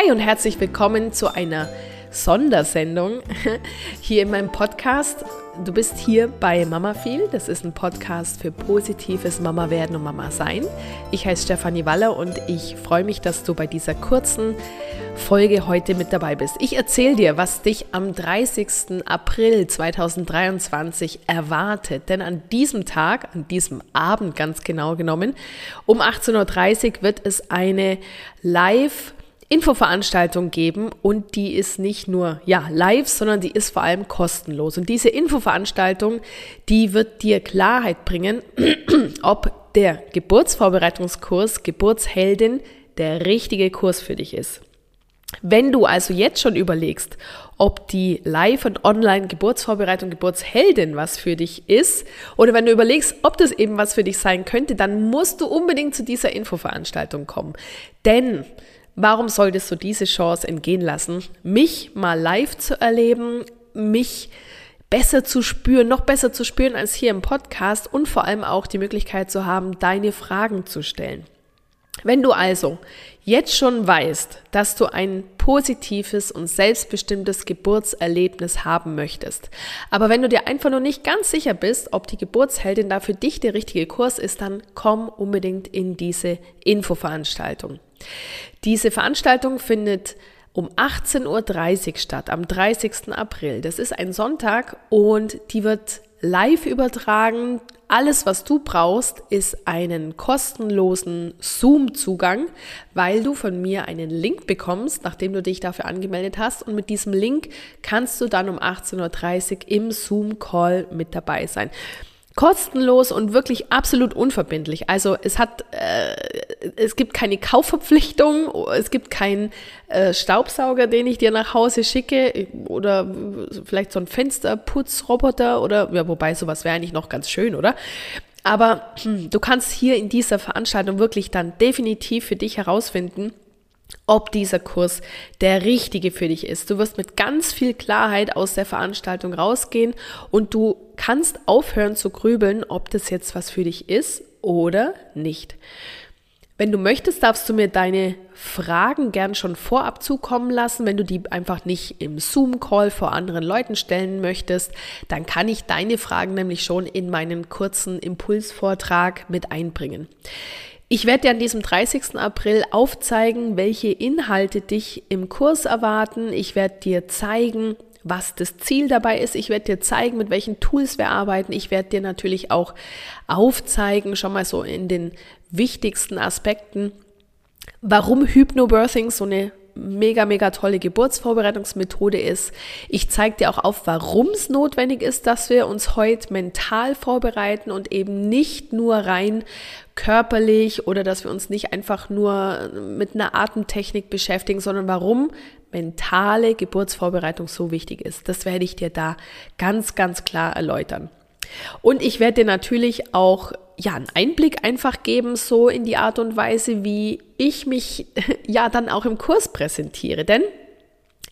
Hi und herzlich willkommen zu einer Sondersendung hier in meinem Podcast. Du bist hier bei Mama Viel. Das ist ein Podcast für positives Mama werden und Mama sein. Ich heiße Stefanie Waller und ich freue mich, dass du bei dieser kurzen Folge heute mit dabei bist. Ich erzähle dir, was dich am 30. April 2023 erwartet. Denn an diesem Tag, an diesem Abend ganz genau genommen, um 18.30 Uhr wird es eine Live- Infoveranstaltung geben und die ist nicht nur ja live, sondern die ist vor allem kostenlos. Und diese Infoveranstaltung, die wird dir Klarheit bringen, ob der Geburtsvorbereitungskurs Geburtsheldin der richtige Kurs für dich ist. Wenn du also jetzt schon überlegst, ob die Live- und Online-Geburtsvorbereitung Geburtsheldin was für dich ist, oder wenn du überlegst, ob das eben was für dich sein könnte, dann musst du unbedingt zu dieser Infoveranstaltung kommen. Denn warum solltest du diese Chance entgehen lassen, mich mal live zu erleben, mich besser zu spüren, noch besser zu spüren als hier im Podcast und vor allem auch die Möglichkeit zu haben, deine Fragen zu stellen. Wenn du also jetzt schon weißt, dass du ein positives und selbstbestimmtes Geburtserlebnis haben möchtest, aber wenn du dir einfach noch nicht ganz sicher bist, ob die Geburtsheldin da für dich der richtige Kurs ist, dann komm unbedingt in diese Infoveranstaltung. Diese Veranstaltung findet um 18.30 Uhr statt, am 30. April. Das ist ein Sonntag und die wird live übertragen. Alles, was du brauchst, ist einen kostenlosen Zoom-Zugang, weil du von mir einen Link bekommst, nachdem du dich dafür angemeldet hast. Und mit diesem Link kannst du dann um 18.30 Uhr im Zoom-Call mit dabei sein kostenlos und wirklich absolut unverbindlich. Also es hat, äh, es gibt keine Kaufverpflichtung, es gibt keinen äh, Staubsauger, den ich dir nach Hause schicke oder vielleicht so ein Fensterputzroboter oder ja, wobei sowas wäre eigentlich noch ganz schön, oder? Aber hm, du kannst hier in dieser Veranstaltung wirklich dann definitiv für dich herausfinden, ob dieser Kurs der richtige für dich ist. Du wirst mit ganz viel Klarheit aus der Veranstaltung rausgehen und du kannst aufhören zu grübeln, ob das jetzt was für dich ist oder nicht. Wenn du möchtest, darfst du mir deine Fragen gern schon vorab zukommen lassen. Wenn du die einfach nicht im Zoom-Call vor anderen Leuten stellen möchtest, dann kann ich deine Fragen nämlich schon in meinen kurzen Impulsvortrag mit einbringen. Ich werde dir an diesem 30. April aufzeigen, welche Inhalte dich im Kurs erwarten. Ich werde dir zeigen, was das Ziel dabei ist. Ich werde dir zeigen, mit welchen Tools wir arbeiten. Ich werde dir natürlich auch aufzeigen, schon mal so in den wichtigsten Aspekten, warum Hypnobirthing so eine mega, mega tolle Geburtsvorbereitungsmethode ist. Ich zeige dir auch auf, warum es notwendig ist, dass wir uns heute mental vorbereiten und eben nicht nur rein körperlich oder dass wir uns nicht einfach nur mit einer Atemtechnik beschäftigen, sondern warum mentale Geburtsvorbereitung so wichtig ist. Das werde ich dir da ganz, ganz klar erläutern. Und ich werde dir natürlich auch ja, einen Einblick einfach geben, so in die Art und Weise, wie ich mich ja dann auch im Kurs präsentiere. Denn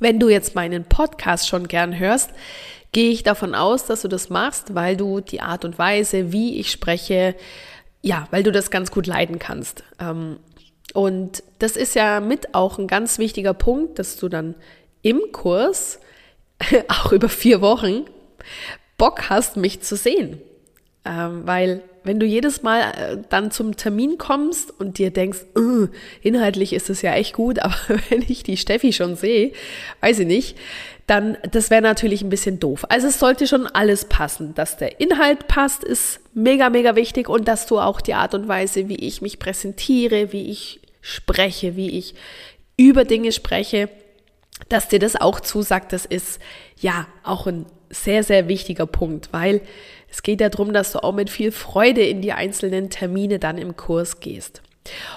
wenn du jetzt meinen Podcast schon gern hörst, gehe ich davon aus, dass du das machst, weil du die Art und Weise, wie ich spreche, ja, weil du das ganz gut leiden kannst. Ähm, und das ist ja mit auch ein ganz wichtiger Punkt, dass du dann im Kurs, auch über vier Wochen, Bock hast, mich zu sehen. Ähm, weil wenn du jedes Mal äh, dann zum Termin kommst und dir denkst, uh, inhaltlich ist es ja echt gut, aber wenn ich die Steffi schon sehe, weiß ich nicht, dann das wäre natürlich ein bisschen doof. Also es sollte schon alles passen. Dass der Inhalt passt, ist mega, mega wichtig und dass du auch die Art und Weise, wie ich mich präsentiere, wie ich spreche, wie ich über Dinge spreche, dass dir das auch zusagt, das ist ja auch ein sehr, sehr wichtiger Punkt, weil es geht ja darum, dass du auch mit viel Freude in die einzelnen Termine dann im Kurs gehst.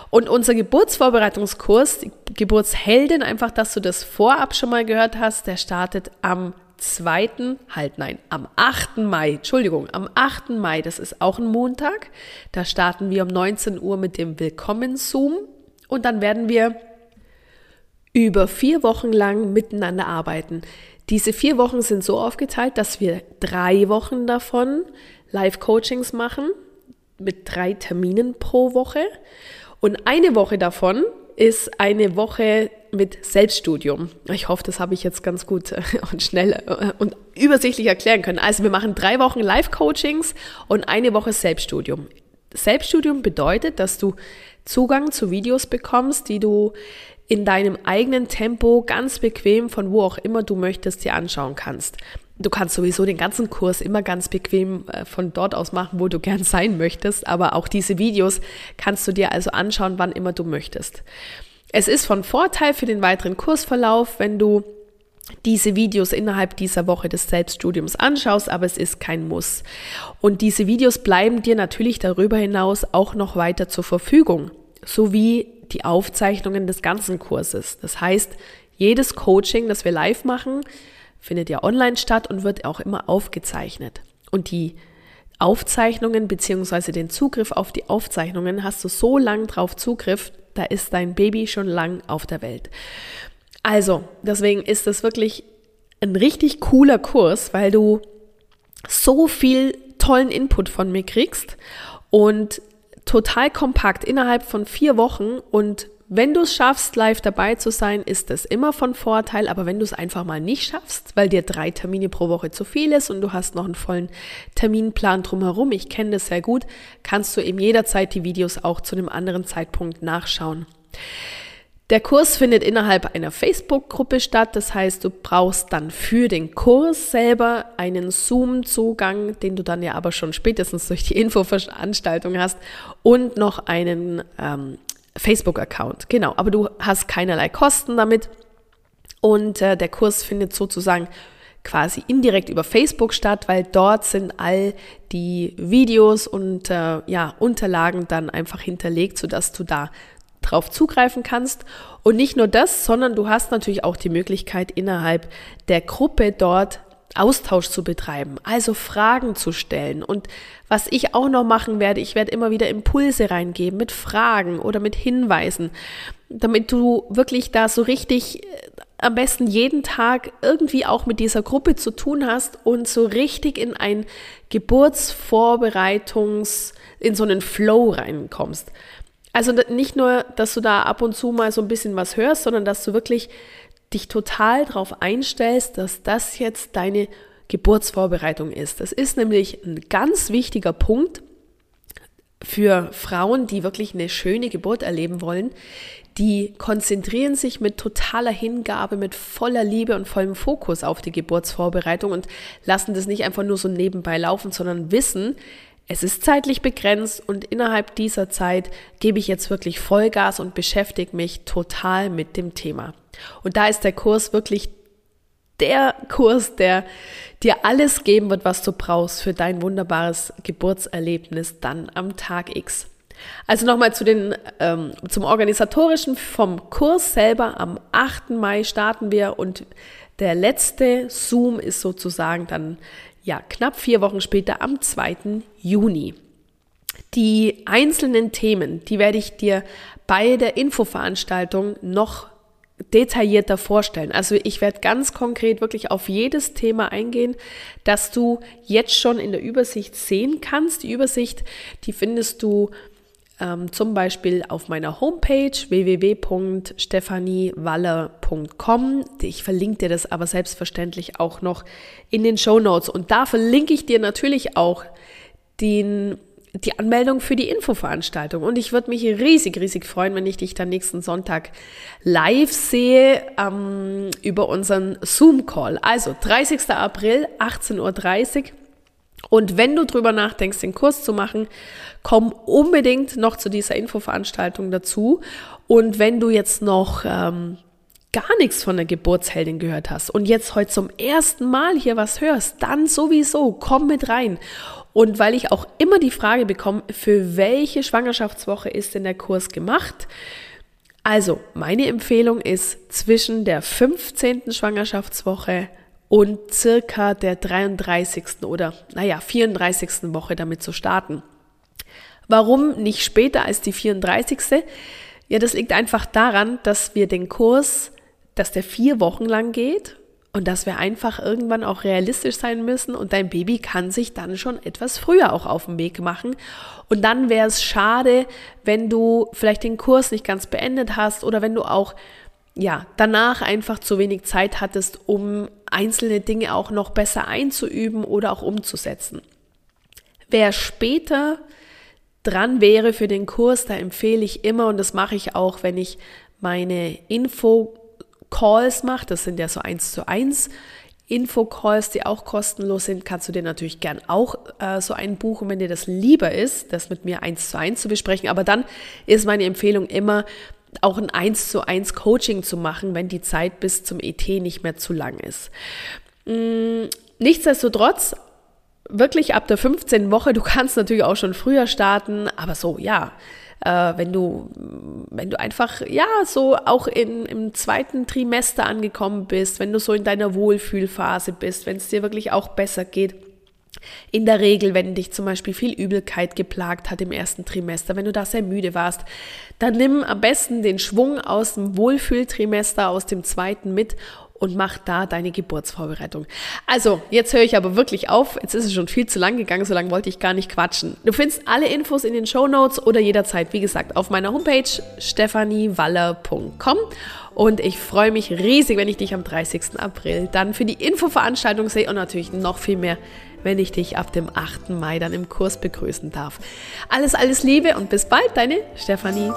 Und unser Geburtsvorbereitungskurs, Geburtsheldin, einfach, dass du das vorab schon mal gehört hast, der startet am 2., halt nein, am 8. Mai, Entschuldigung, am 8. Mai, das ist auch ein Montag. Da starten wir um 19 Uhr mit dem Willkommen-Zoom und dann werden wir über vier Wochen lang miteinander arbeiten. Diese vier Wochen sind so aufgeteilt, dass wir drei Wochen davon Live-Coachings machen mit drei Terminen pro Woche. Und eine Woche davon ist eine Woche mit Selbststudium. Ich hoffe, das habe ich jetzt ganz gut und schnell und übersichtlich erklären können. Also wir machen drei Wochen Live-Coachings und eine Woche Selbststudium. Selbststudium bedeutet, dass du Zugang zu Videos bekommst, die du in deinem eigenen Tempo ganz bequem von wo auch immer du möchtest dir anschauen kannst. Du kannst sowieso den ganzen Kurs immer ganz bequem äh, von dort aus machen, wo du gern sein möchtest, aber auch diese Videos kannst du dir also anschauen, wann immer du möchtest. Es ist von Vorteil für den weiteren Kursverlauf, wenn du diese Videos innerhalb dieser Woche des Selbststudiums anschaust, aber es ist kein Muss. Und diese Videos bleiben dir natürlich darüber hinaus auch noch weiter zur Verfügung, sowie die Aufzeichnungen des ganzen Kurses. Das heißt, jedes Coaching, das wir live machen, findet ja online statt und wird auch immer aufgezeichnet. Und die Aufzeichnungen beziehungsweise den Zugriff auf die Aufzeichnungen hast du so lang drauf Zugriff, da ist dein Baby schon lang auf der Welt. Also, deswegen ist das wirklich ein richtig cooler Kurs, weil du so viel tollen Input von mir kriegst und total kompakt innerhalb von vier Wochen und wenn du es schaffst, live dabei zu sein, ist das immer von Vorteil. Aber wenn du es einfach mal nicht schaffst, weil dir drei Termine pro Woche zu viel ist und du hast noch einen vollen Terminplan drumherum, ich kenne das sehr gut, kannst du eben jederzeit die Videos auch zu einem anderen Zeitpunkt nachschauen. Der Kurs findet innerhalb einer Facebook-Gruppe statt. Das heißt, du brauchst dann für den Kurs selber einen Zoom-Zugang, den du dann ja aber schon spätestens durch die Infoveranstaltung hast und noch einen ähm, Facebook-Account. Genau, aber du hast keinerlei Kosten damit. Und äh, der Kurs findet sozusagen quasi indirekt über Facebook statt, weil dort sind all die Videos und äh, ja, Unterlagen dann einfach hinterlegt, sodass du da drauf zugreifen kannst. Und nicht nur das, sondern du hast natürlich auch die Möglichkeit, innerhalb der Gruppe dort Austausch zu betreiben, also Fragen zu stellen. Und was ich auch noch machen werde, ich werde immer wieder Impulse reingeben mit Fragen oder mit Hinweisen, damit du wirklich da so richtig äh, am besten jeden Tag irgendwie auch mit dieser Gruppe zu tun hast und so richtig in ein Geburtsvorbereitungs, in so einen Flow reinkommst. Also nicht nur, dass du da ab und zu mal so ein bisschen was hörst, sondern dass du wirklich dich total darauf einstellst, dass das jetzt deine Geburtsvorbereitung ist. Das ist nämlich ein ganz wichtiger Punkt für Frauen, die wirklich eine schöne Geburt erleben wollen. Die konzentrieren sich mit totaler Hingabe, mit voller Liebe und vollem Fokus auf die Geburtsvorbereitung und lassen das nicht einfach nur so nebenbei laufen, sondern wissen, es ist zeitlich begrenzt und innerhalb dieser Zeit gebe ich jetzt wirklich Vollgas und beschäftige mich total mit dem Thema. Und da ist der Kurs wirklich der Kurs, der dir alles geben wird, was du brauchst für dein wunderbares Geburtserlebnis dann am Tag X. Also nochmal zu den, ähm, zum organisatorischen vom Kurs selber. Am 8. Mai starten wir und der letzte Zoom ist sozusagen dann ja, knapp vier Wochen später am 2. Juni. Die einzelnen Themen, die werde ich dir bei der Infoveranstaltung noch detaillierter vorstellen. Also ich werde ganz konkret wirklich auf jedes Thema eingehen, dass du jetzt schon in der Übersicht sehen kannst. Die Übersicht, die findest du ähm, zum Beispiel auf meiner Homepage www.stephaniewaller.com. Ich verlinke dir das aber selbstverständlich auch noch in den Show Notes. Und da verlinke ich dir natürlich auch den, die Anmeldung für die Infoveranstaltung. Und ich würde mich riesig, riesig freuen, wenn ich dich dann nächsten Sonntag live sehe ähm, über unseren Zoom-Call. Also 30. April, 18.30 Uhr. Und wenn du drüber nachdenkst, den Kurs zu machen, komm unbedingt noch zu dieser Infoveranstaltung dazu. Und wenn du jetzt noch ähm, gar nichts von der Geburtsheldin gehört hast und jetzt heute zum ersten Mal hier was hörst, dann sowieso komm mit rein. Und weil ich auch immer die Frage bekomme, für welche Schwangerschaftswoche ist denn der Kurs gemacht? Also, meine Empfehlung ist zwischen der 15. Schwangerschaftswoche und circa der 33. oder naja 34. Woche damit zu starten. Warum nicht später als die 34. Ja, das liegt einfach daran, dass wir den Kurs, dass der vier Wochen lang geht und dass wir einfach irgendwann auch realistisch sein müssen und dein Baby kann sich dann schon etwas früher auch auf den Weg machen. Und dann wäre es schade, wenn du vielleicht den Kurs nicht ganz beendet hast oder wenn du auch ja, danach einfach zu wenig Zeit hattest, um einzelne Dinge auch noch besser einzuüben oder auch umzusetzen. Wer später dran wäre für den Kurs, da empfehle ich immer, und das mache ich auch, wenn ich meine Info Calls macht, das sind ja so eins zu eins Infocalls, die auch kostenlos sind, kannst du dir natürlich gern auch äh, so einen buchen, wenn dir das lieber ist, das mit mir eins zu eins zu besprechen. Aber dann ist meine Empfehlung immer, auch ein eins zu eins Coaching zu machen, wenn die Zeit bis zum ET nicht mehr zu lang ist. Mm, nichtsdestotrotz, wirklich ab der 15. Woche, du kannst natürlich auch schon früher starten, aber so, ja, äh, wenn du, wenn du einfach, ja, so auch in, im zweiten Trimester angekommen bist, wenn du so in deiner Wohlfühlphase bist, wenn es dir wirklich auch besser geht. In der Regel, wenn dich zum Beispiel viel Übelkeit geplagt hat im ersten Trimester, wenn du da sehr müde warst, dann nimm am besten den Schwung aus dem Wohlfühltrimester, aus dem zweiten mit und mach da deine Geburtsvorbereitung. Also, jetzt höre ich aber wirklich auf. Jetzt ist es schon viel zu lang gegangen, so lange wollte ich gar nicht quatschen. Du findest alle Infos in den Show Notes oder jederzeit, wie gesagt, auf meiner Homepage stephaniewaller.com. Und ich freue mich riesig, wenn ich dich am 30. April dann für die Infoveranstaltung sehe und natürlich noch viel mehr, wenn ich dich ab dem 8. Mai dann im Kurs begrüßen darf. Alles, alles Liebe und bis bald, deine Stefanie.